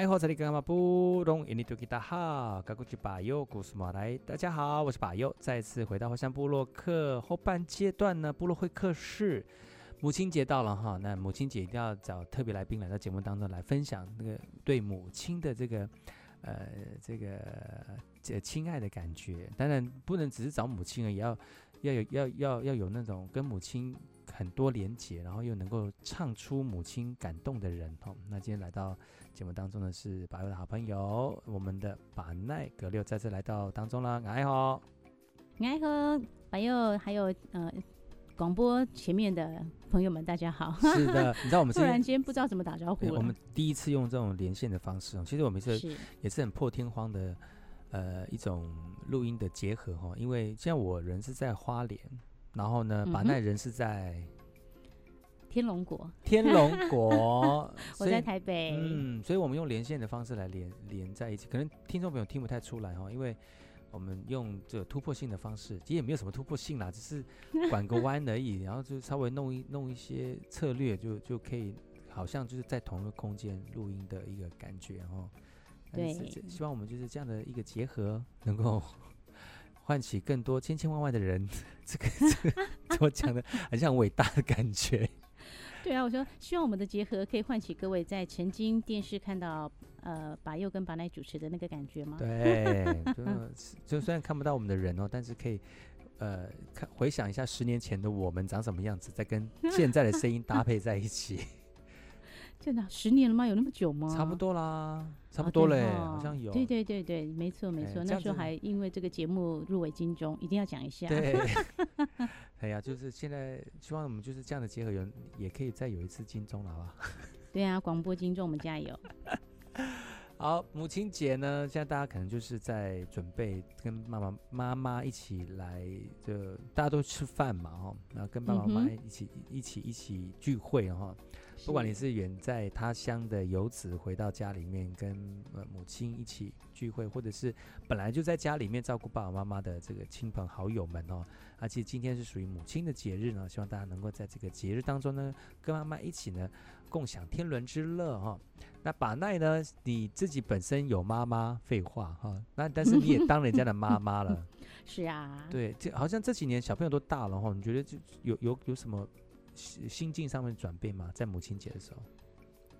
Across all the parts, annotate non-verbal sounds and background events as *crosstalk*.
来，好，这里干嘛不懂？印尼多吉达哈，嘎古吉巴右，古斯马来。大家好，我是巴右，再次回到后山部落克后半阶段呢，部落会客室。母亲节到了哈，那母亲节一定要找特别来宾来到节目当中来分享那个对母亲的这个呃这个这亲爱的感觉。当然不能只是找母亲而已，要要有要要要有那种跟母亲很多连结，然后又能够唱出母亲感动的人哈。那今天来到节目当中的是巴右的好朋友，我们的把奈格六再次来到当中了，你好，你好，巴右还有呃。广播前面的朋友们，大家好。是的，*laughs* 你知道我们突然间不知道怎么打招呼。我们第一次用这种连线的方式，其实我们是也是很破天荒的，呃，一种录音的结合哈。因为像我人是在花莲，然后呢，把奈人是在天龙国。天龙国，*laughs* 我在台北。嗯，所以我们用连线的方式来连连在一起，可能听众朋友听不太出来哈，因为。我们用这突破性的方式，其实也没有什么突破性啦，只是拐个弯而已，*laughs* 然后就稍微弄一弄一些策略就，就就可以，好像就是在同一个空间录音的一个感觉哦。对，希望我们就是这样的一个结合，能够唤起更多千千万万的人，*laughs* 这个这个怎么讲的，很像伟大的感觉。*laughs* 对啊，我说希望我们的结合可以唤起各位在曾经电视看到呃把右跟把奈主持的那个感觉吗？对，*laughs* 就就虽然看不到我们的人哦，但是可以呃看回想一下十年前的我们长什么样子，再跟现在的声音搭配在一起。真的十年了吗？有那么久吗？差不多啦，差不多嘞，哦、好像有。对对对对，没错没错，那时候还因为这个节目入围金钟，一定要讲一下。对，*laughs* 哎呀，就是现在希望我们就是这样的结合，有也可以再有一次金钟了，好吧？对啊，广播金钟，我们加油。*laughs* 好，母亲节呢，现在大家可能就是在准备跟妈妈妈妈一起来，就大家都吃饭嘛，哈，然后跟爸爸妈妈一起、嗯、一起一起聚会，哈。不管你是远在他乡的游子回到家里面跟呃母亲一起聚会，或者是本来就在家里面照顾爸爸妈妈的这个亲朋好友们哦，而且今天是属于母亲的节日呢，希望大家能够在这个节日当中呢，跟妈妈一起呢共享天伦之乐哈、哦。那把奈呢，你自己本身有妈妈，废话哈、哦，那但是 *laughs* 你也当人家的妈妈了，*laughs* 是啊，对，这好像这几年小朋友都大了哈、哦，你觉得就有有有什么？心境上面转变吗？在母亲节的时候，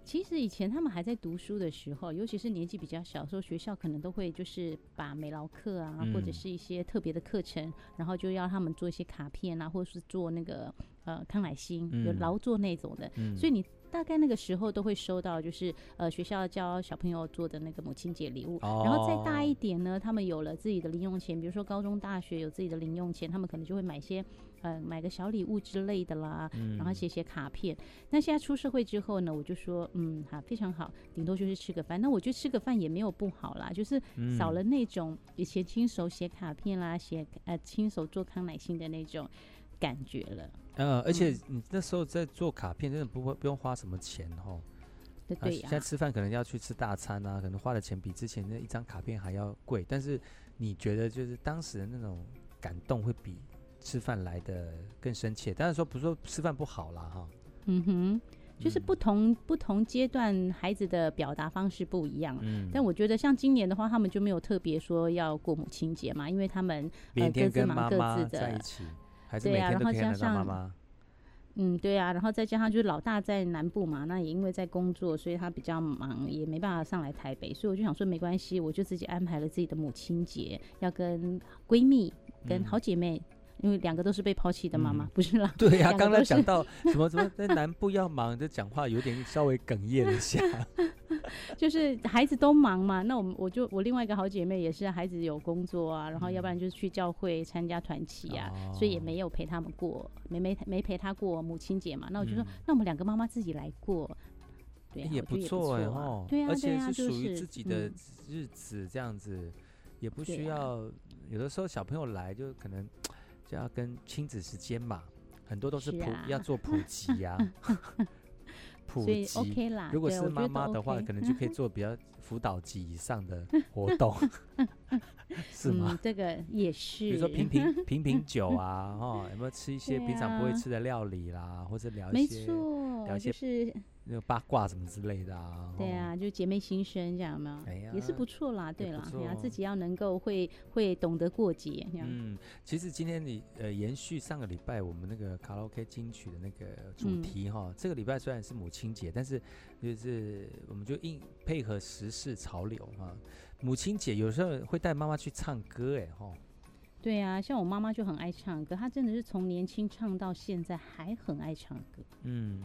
其实以前他们还在读书的时候，尤其是年纪比较小的时候，学校可能都会就是把美劳课啊，嗯、或者是一些特别的课程，然后就要他们做一些卡片啊，或者是做那个呃康乃馨，嗯、有劳作那种的，嗯、所以你。大概那个时候都会收到，就是呃学校教小朋友做的那个母亲节礼物。Oh. 然后再大一点呢，他们有了自己的零用钱，比如说高中、大学有自己的零用钱，他们可能就会买些呃买个小礼物之类的啦，嗯、然后写写卡片。那现在出社会之后呢，我就说嗯好非常好，顶多就是吃个饭。那我觉得吃个饭也没有不好啦，就是少了那种以前亲手写卡片啦，写呃亲手做康乃馨的那种感觉了。呃，而且你那时候在做卡片，真的不会不用花什么钱哈。对对呀。现在吃饭可能要去吃大餐啊，可能花的钱比之前那一张卡片还要贵。但是你觉得就是当时的那种感动会比吃饭来的更深切。当然说不是说吃饭不好啦哈。嗯哼，就是不同、嗯、不同阶段孩子的表达方式不一样。嗯。但我觉得像今年的话，他们就没有特别说要过母亲节嘛，因为他们呃各自忙各自的。对呀、啊，然后加上，妈妈嗯，对呀、啊，然后再加上就是老大在南部嘛，那也因为在工作，所以他比较忙，也没办法上来台北，所以我就想说没关系，我就自己安排了自己的母亲节，要跟闺蜜、跟好姐妹，嗯、因为两个都是被抛弃的妈妈，嗯、不是啦。对呀、啊，刚才讲到什么什么在南部要忙，这讲话有点稍微哽咽了一下。*laughs* 就是孩子都忙嘛，那我们我就我另外一个好姐妹也是孩子有工作啊，然后要不然就是去教会参加团契啊，嗯、所以也没有陪他们过，没没没陪他过母亲节嘛。那我就说，嗯、那我们两个妈妈自己来过，对、也不错哎哦，对啊，而且是属于自己的日子，这样子、嗯、也不需要。有的时候小朋友来就可能就要跟亲子时间嘛，很多都是普、啊、要做普及呀、*laughs* 啊。普及 OK 啦，如果是妈妈的话，OK、可能就可以 *laughs* 做比较辅导级以上的活动，*laughs* 是吗、嗯？这个也是，比如说品品 *laughs* 品品酒啊，哦，有没有吃一些平常不会吃的料理啦，啊、或者聊一些，聊一些是。那个八卦什么之类的啊？对啊，就姐妹心声这样吗？哎呀，也是不错啦。对啦，对啊，自己要能够会会懂得过节这样。嗯，其实今天你呃延续上个礼拜我们那个卡拉 OK 金曲的那个主题哈，这个礼拜虽然是母亲节，但是就是我们就应配合时事潮流哈。母亲节有时候会带妈妈去唱歌哎哈。对啊，像我妈妈就很爱唱歌，她真的是从年轻唱到现在还很爱唱歌。嗯。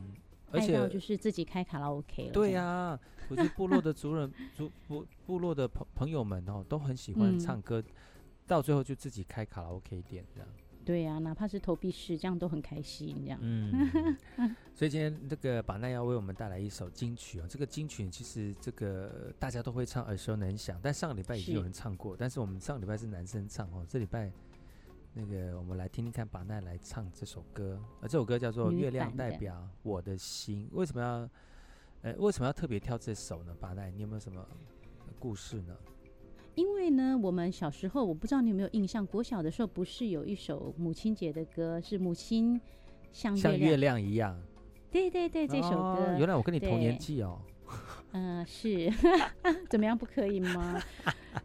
而且就是自己开卡拉 OK 了。对呀、啊，我觉得部落的族人、*laughs* 族部部落的朋朋友们哦，都很喜欢唱歌，嗯、到最后就自己开卡拉 OK 店这样。对呀、啊，哪怕是投币式，这样都很开心这样。嗯，*laughs* 所以今天这个把奈要为我们带来一首金曲哦。这个金曲其实这个大家都会唱，耳熟能详。但上个礼拜已经有人唱过，是但是我们上个礼拜是男生唱哦，这礼拜。那个，我们来听听看，巴奈来唱这首歌，而这首歌叫做《月亮代表我的心》。为什么要，呃，为什么要特别挑这首呢？巴奈，你有没有什么故事呢？因为呢，我们小时候，我不知道你有没有印象，国小的时候不是有一首母亲节的歌，是母亲像像月亮一样。对对对，这首歌。哦，原来我跟你同年纪哦。*laughs* 嗯、呃，是，*laughs* 怎么样不可以吗？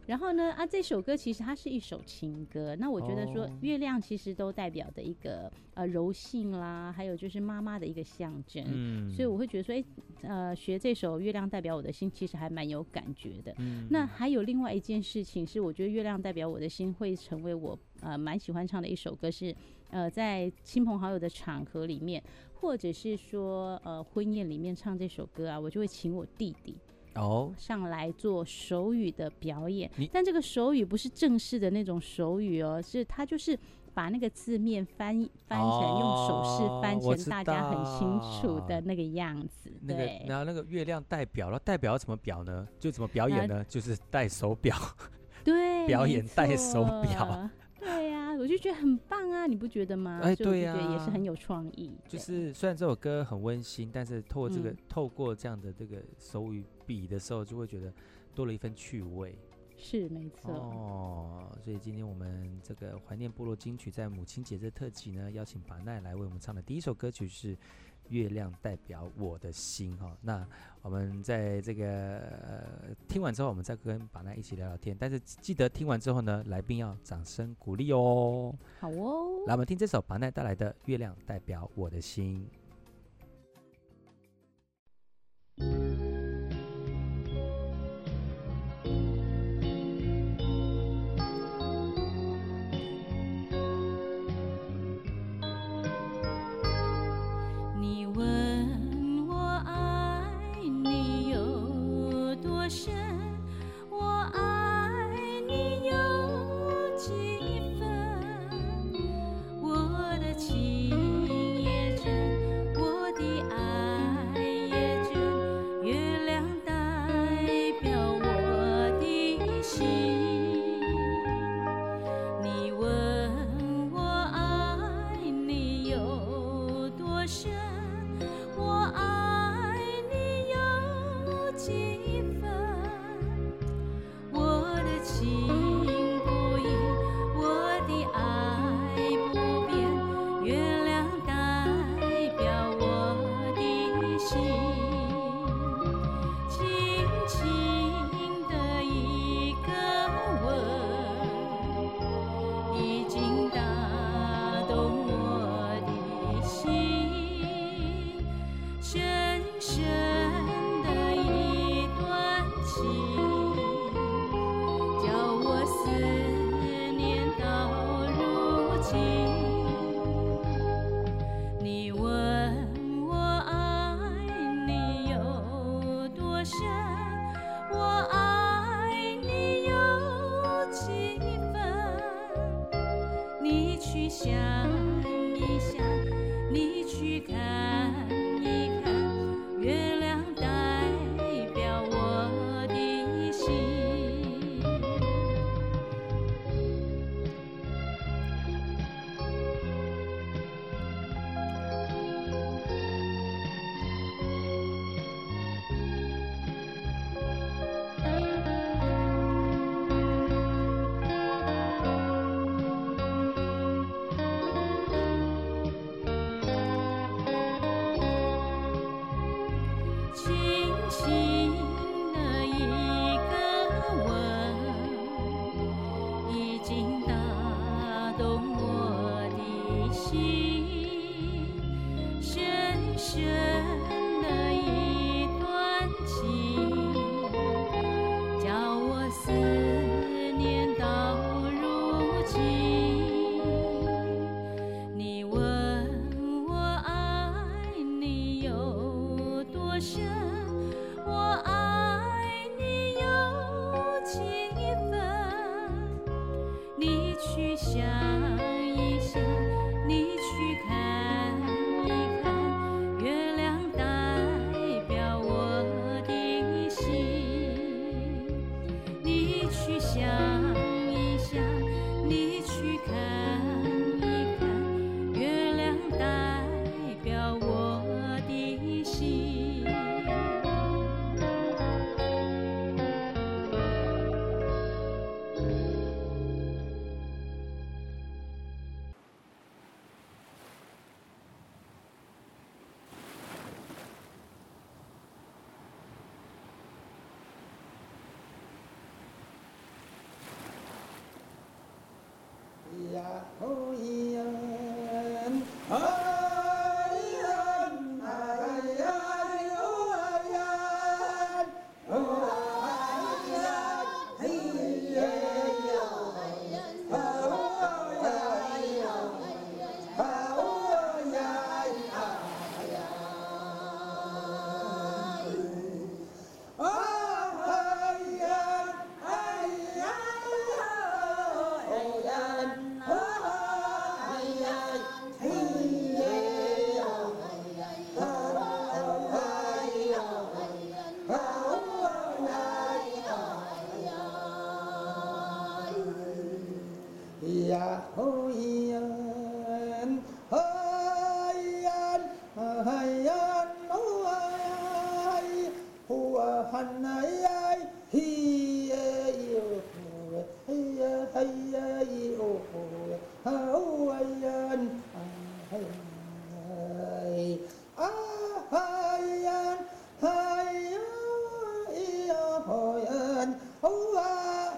然后呢，啊，这首歌其实它是一首情歌。那我觉得说，月亮其实都代表的一个呃柔性啦，还有就是妈妈的一个象征。嗯，所以我会觉得说，哎，呃，学这首《月亮代表我的心》其实还蛮有感觉的。嗯，那还有另外一件事情是，我觉得《月亮代表我的心》会成为我呃蛮喜欢唱的一首歌，是呃在亲朋好友的场合里面。或者是说，呃，婚宴里面唱这首歌啊，我就会请我弟弟哦上来做手语的表演。你但这个手语不是正式的那种手语哦，是他就是把那个字面翻翻成、哦、用手势翻成大家很清楚的那个样子。那个，对然后那个月亮代表了，代表要怎么表呢？就怎么表演呢？啊、就是戴手表，*laughs* 对，表演戴手表。*laughs* 我就觉得很棒啊，你不觉得吗？哎，对呀，也是很有创意。就是虽然这首歌很温馨，但是透过这个，嗯、透过这样的这个手语比的时候，就会觉得多了一份趣味。是没错。哦，所以今天我们这个怀念部落金曲在母亲节这特辑呢，邀请巴奈来为我们唱的第一首歌曲是。月亮代表我的心哈，那我们在这个、呃、听完之后，我们再跟巴奈一起聊聊天。但是记得听完之后呢，来宾要掌声鼓励哦。好哦，来我们听这首巴奈带来的《月亮代表我的心》。去想。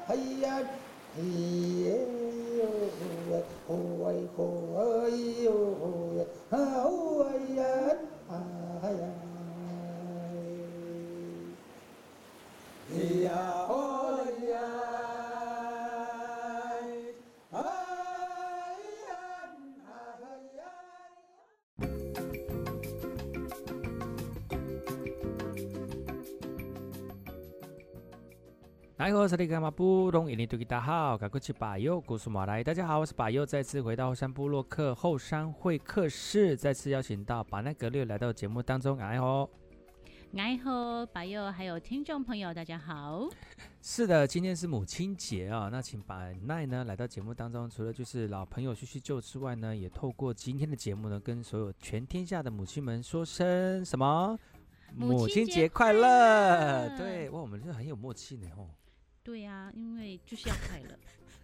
哎呀，哎呦，哦哎，呦，哦。哎呀大家好，我是巴佑，古苏马来。大家好，我是巴佑，再次回到后山部落客后山会客室，再次邀请到巴奈格六来到节目当中。哎吼，哎吼，巴佑还有听众朋友，大家好。是的，今天是母亲节啊，那请巴奈呢来到节目当中，除了就是老朋友叙叙旧之外呢，也透过今天的节目呢，跟所有全天下的母亲们说声什么？母亲节快乐！对，哇，我们是很有默契呢，吼。对呀、啊，因为就是要快乐。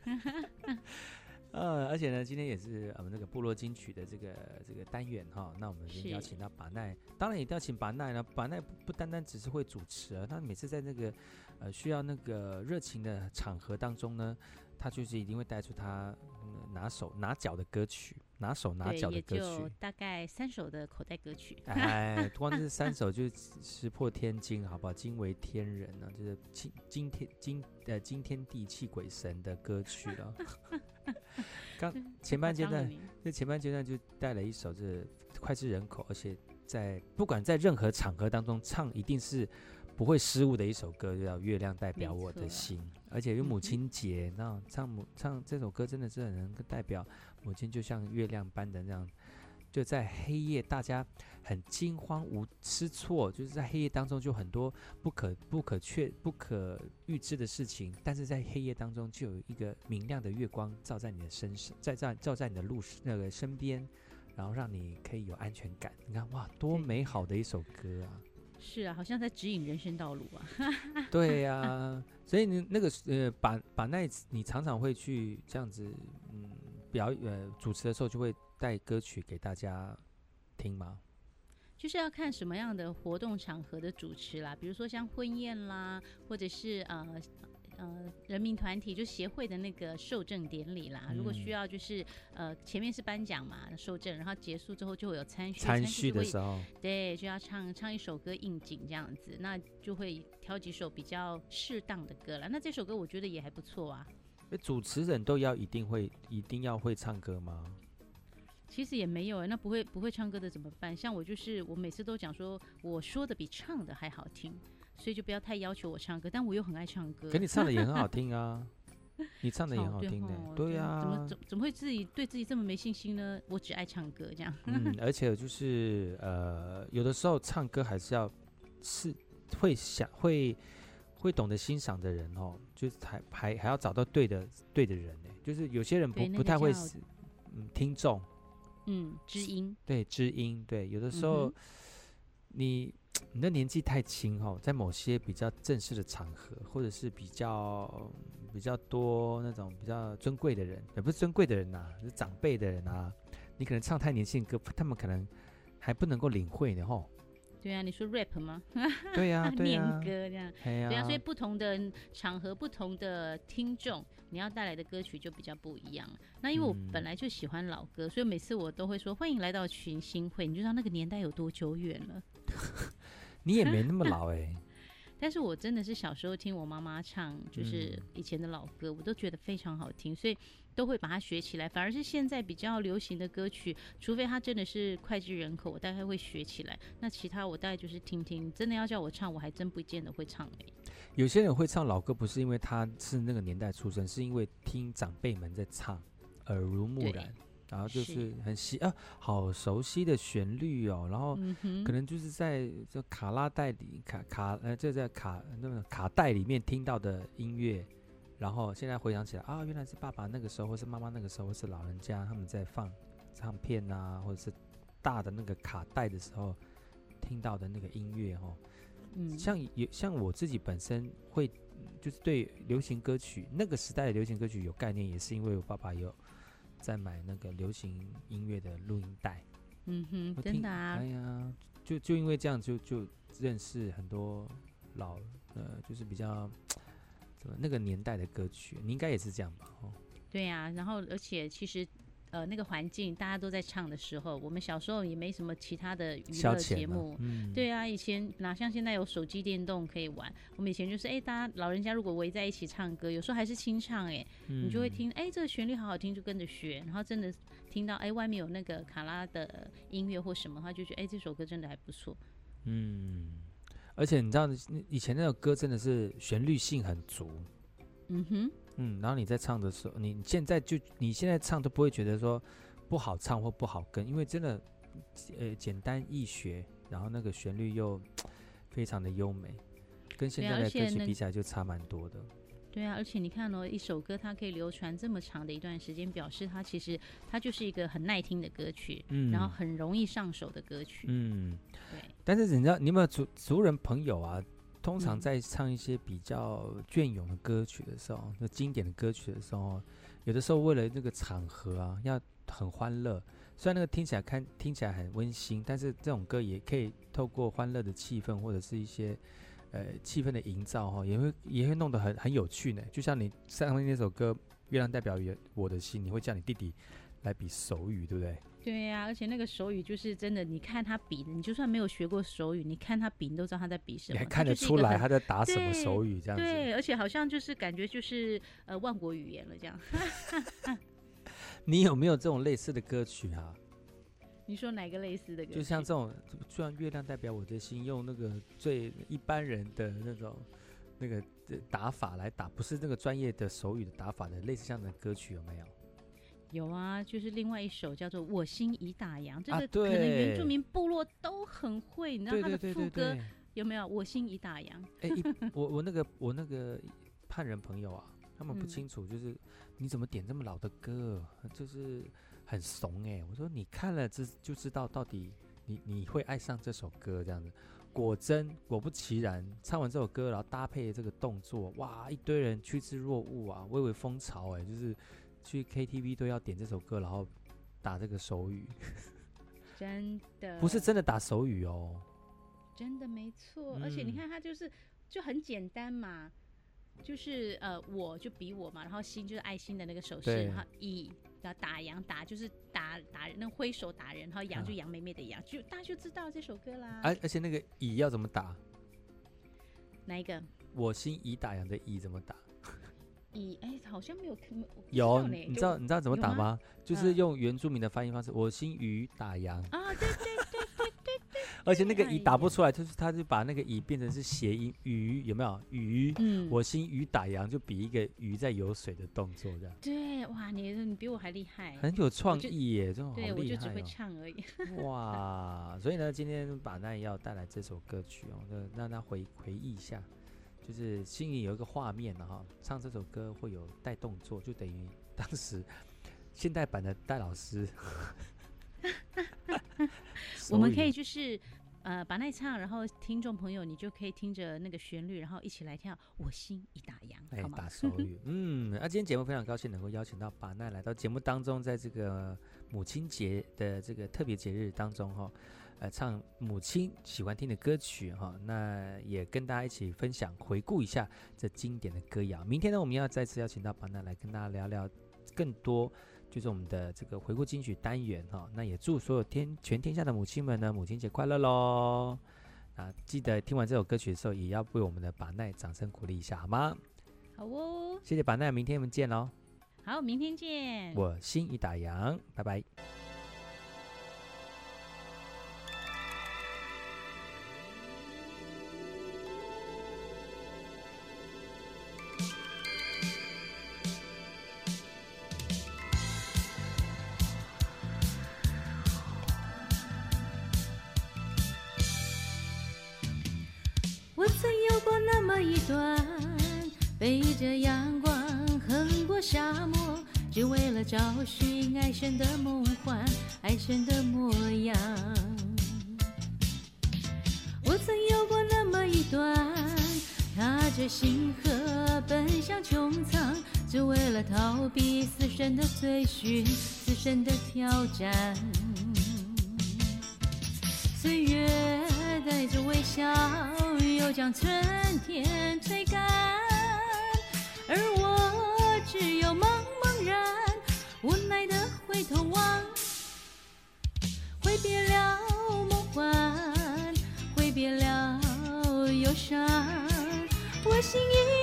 *laughs* 呃，而且呢，今天也是我们这个部落金曲的这个这个单元哈，那我们就邀请到把奈，当然也邀请把奈呢。把奈不，不单单只是会主持啊，他每次在那个呃需要那个热情的场合当中呢，他就是一定会带出他。拿手拿脚的歌曲，拿手拿脚的歌曲，大概三首的口袋歌曲。哎，*laughs* 光是三首就石破天惊，好不好？惊为天人呢、啊，就是惊惊天惊呃惊天地泣鬼神的歌曲了。*laughs* 刚前半阶段，这前半阶段就带了一首这脍炙人口，而且在不管在任何场合当中唱，一定是。不会失误的一首歌，就叫《月亮代表我的心》，而且有母亲节，那、嗯、唱母唱这首歌真的是很能够代表母亲，就像月亮般的那样，就在黑夜，大家很惊慌无失措，就是在黑夜当中就很多不可不可确不可预知的事情，但是在黑夜当中就有一个明亮的月光照在你的身上，在在照在你的路那个身边，然后让你可以有安全感。你看哇，多美好的一首歌啊！是啊，好像在指引人生道路啊。*laughs* 对呀、啊，所以你那个呃，把把那你常常会去这样子，嗯，表呃主持的时候就会带歌曲给大家听吗？就是要看什么样的活动场合的主持啦，比如说像婚宴啦，或者是呃呃人民团体就协会的那个授证典礼啦。嗯、如果需要就是呃前面是颁奖嘛，授证，然后结束之后就会有餐叙。餐叙的时候，对，就要唱唱一首歌应景这样子，那就会挑几首比较适当的歌了。那这首歌我觉得也还不错啊。主持人都要一定会一定要会唱歌吗？其实也没有哎，那不会不会唱歌的怎么办？像我就是我每次都讲说，我说的比唱的还好听，所以就不要太要求我唱歌。但我又很爱唱歌，可你唱的也很好听啊，*laughs* 你唱的也很好听的，对啊，怎么怎怎么会自己对自己这么没信心呢？我只爱唱歌这样。嗯，而且就是呃，有的时候唱歌还是要是会想会会懂得欣赏的人哦，就是还还还要找到对的对的人呢。就是有些人不不太会嗯听众。嗯，知音对知音对，有的时候、嗯、你 *tsk* 的年纪太轻哦，在某些比较正式的场合，或者是比较比较多那种比较尊贵的人，也不是尊贵的人呐、啊，是长辈的人啊，你可能唱太年轻的歌，他们可能还不能够领会的吼。对啊，你说 rap 吗？*laughs* 对呀、啊，对呀、啊，念歌这样。对啊，所以不同的场合、不同的听众，你要带来的歌曲就比较不一样。那因为我本来就喜欢老歌，嗯、所以每次我都会说欢迎来到群星会。你就知道那个年代有多久远了。你也没那么老哎、欸。*laughs* 但是我真的是小时候听我妈妈唱，就是以前的老歌，我都觉得非常好听，所以。都会把它学起来，反而是现在比较流行的歌曲，除非它真的是脍炙人口，我大概会学起来。那其他我大概就是听听，真的要叫我唱，我还真不见得会唱哎。有些人会唱老歌，不是因为他是那个年代出生，是因为听长辈们在唱，耳濡目染，然后就是很喜啊，好熟悉的旋律哦，然后可能就是在这卡拉带里卡卡呃，就在卡那个卡带里面听到的音乐。然后现在回想起来啊，原来是爸爸那个时候，或是妈妈那个时候，或是老人家他们在放唱片啊，或者是大的那个卡带的时候听到的那个音乐哦。嗯，像有像我自己本身会就是对流行歌曲那个时代的流行歌曲有概念，也是因为我爸爸有在买那个流行音乐的录音带。嗯哼，真的啊。哎呀，就就因为这样就就认识很多老呃，就是比较怎么。那个年代的歌曲，你应该也是这样吧？哦，对呀、啊，然后而且其实，呃，那个环境大家都在唱的时候，我们小时候也没什么其他的娱乐节目，嗯、对啊，以前哪像现在有手机电动可以玩，我们以前就是哎，大家老人家如果围在一起唱歌，有时候还是清唱哎，嗯、你就会。听哎，这个旋律好好听，就跟着学，然后真的听到哎外面有那个卡拉的音乐或什么的话，就觉得哎这首歌真的还不错，嗯。而且你知道，以前那首歌真的是旋律性很足，嗯哼，嗯，然后你在唱的时候，你现在就你现在唱都不会觉得说不好唱或不好跟，因为真的，呃，简单易学，然后那个旋律又非常的优美，跟现在的歌曲比起来就差蛮多的。对啊，而且你看哦，一首歌它可以流传这么长的一段时间，表示它其实它就是一个很耐听的歌曲，嗯，然后很容易上手的歌曲，嗯，对。但是你知道，你有没有族族人朋友啊？通常在唱一些比较隽永的歌曲的时候，那、嗯、经典的歌曲的时候，有的时候为了那个场合啊，要很欢乐，虽然那个听起来看听起来很温馨，但是这种歌也可以透过欢乐的气氛或者是一些。呃，气氛的营造哈，也会也会弄得很很有趣呢。就像你上面那首歌《月亮代表我的心》，你会叫你弟弟来比手语，对不对？对呀、啊，而且那个手语就是真的，你看他比的，你就算没有学过手语，你看他比，你都知道他在比什么。你还看得出来他在打什么手语这样子。对，而且好像就是感觉就是呃万国语言了这样。*laughs* 你有没有这种类似的歌曲啊？你说哪个类似的歌？就像这种，就像月亮代表我的心，用那个最一般人的那种那个打法来打，不是那个专业的手语的打法的，类似这样的歌曲有没有？有啊，就是另外一首叫做《我心已打烊》，这个可能原住民部落都很会，你知道他的副歌有没有？我心已打烊。哎，*laughs* 我我那个我那个汉人朋友啊，他们不清楚，就是你怎么点这么老的歌，就是。很怂哎、欸，我说你看了这就知道到底你你会爱上这首歌这样子，果真果不其然，唱完这首歌，然后搭配这个动作，哇，一堆人趋之若鹜啊，蔚为风潮哎、欸，就是去 KTV 都要点这首歌，然后打这个手语，真的 *laughs* 不是真的打手语哦，真的没错，而且你看他就是就很简单嘛。就是呃，我就比我嘛，然后心就是爱心的那个手势，然后乙要打羊，打就是打打人，那挥手打人，然后羊就羊妹妹的羊，就大家就知道这首歌啦。而、啊、而且那个以要怎么打？哪一个？我心已打烊的乙怎么打？乙哎，好像没有有，你知道你知道怎么打吗？吗就是用原住民的发音方式，嗯、我心鱼打烊啊，对对对对对对。*laughs* 而且那个乙打不出来，就是他就把那个乙变成是谐音鱼，有没有鱼？嗯，我心鱼打烊就比一个鱼在游水的动作这样。对，哇，你你比我还厉害，很有创意耶，这种好厉害、哦。对，我就只会唱而已。*laughs* 哇，所以呢，今天把那要带来这首歌曲哦，那让他回回忆一下。就是心里有一个画面了哈，唱这首歌会有带动作，就等于 *laughs* 当时现代版的戴老师。*laughs* 我们可以就是呃把那唱，然后听众朋友你就可以听着那个旋律，然后一起来跳。我心已打烊，好吗？打手语。嗯，那、啊、今天节目非常高兴能够邀请到把奈来到节目当中，在这个母亲节的这个特别节日当中哈。呃，唱母亲喜欢听的歌曲哈，那也跟大家一起分享、回顾一下这经典的歌谣。明天呢，我们要再次邀请到巴奈来跟大家聊聊更多，就是我们的这个回顾金曲单元哈。那也祝所有天全天下的母亲们呢，母亲节快乐喽！啊，记得听完这首歌曲的时候，也要为我们的巴奈掌声鼓励一下，好吗？好哦，谢谢巴奈，明天我们见喽！好，明天见。我心已打烊，拜拜。爱神的梦幻，爱神的模样。我曾有过那么一段，踏着星河奔向穹苍，只为了逃避死神的追寻，死神的挑战。岁月带着微笑，又将春天吹干，而我只有茫茫然，无奈的回头望，挥别了梦幻，挥别了忧伤。我心已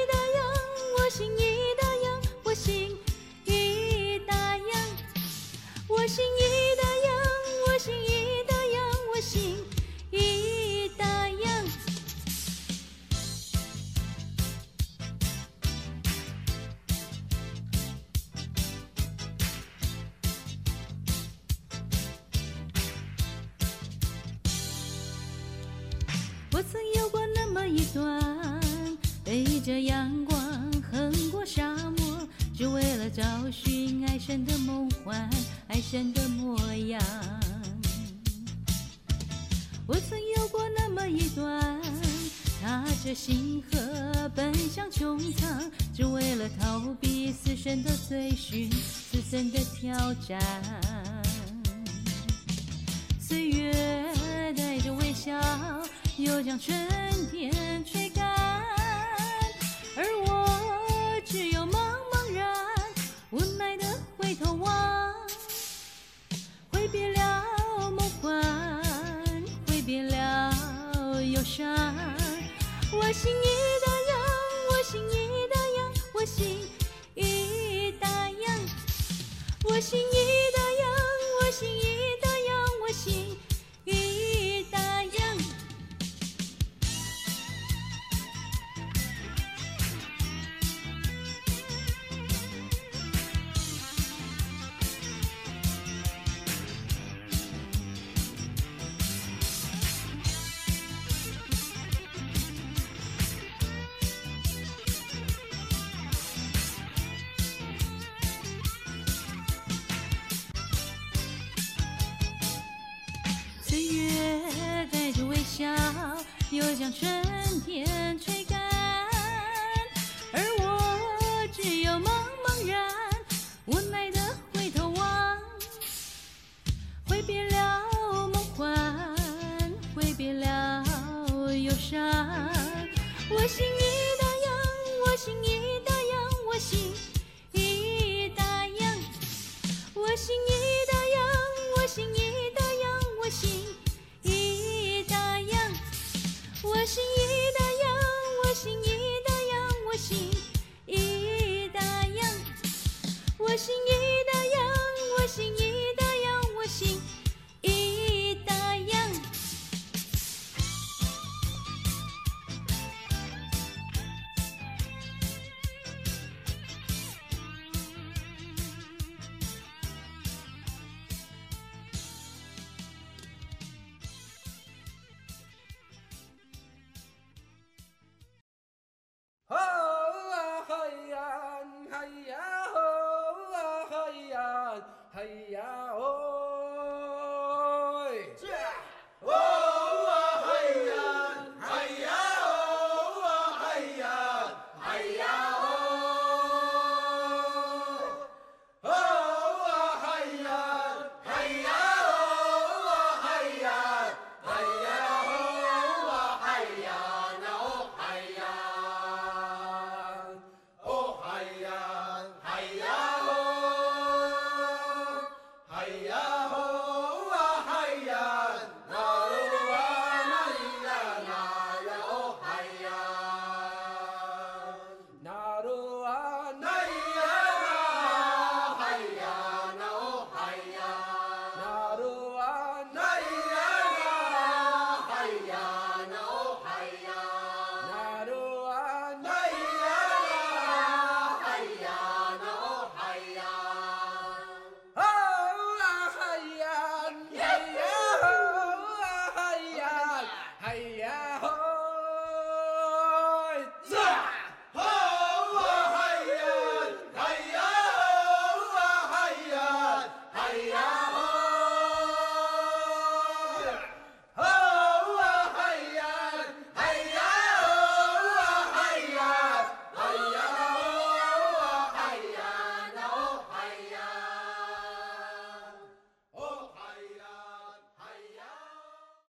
我曾有过那么一段，背着阳光横过沙漠，只为了找寻爱神的梦幻，爱神的模样。我曾有过那么一段，踏着星河奔向穹苍，只为了逃避死神的追寻，死神的挑战。岁月带着微笑。又将春天吹干，而我只有茫茫然，无奈的回头望，挥别了梦幻，挥别了忧伤。我心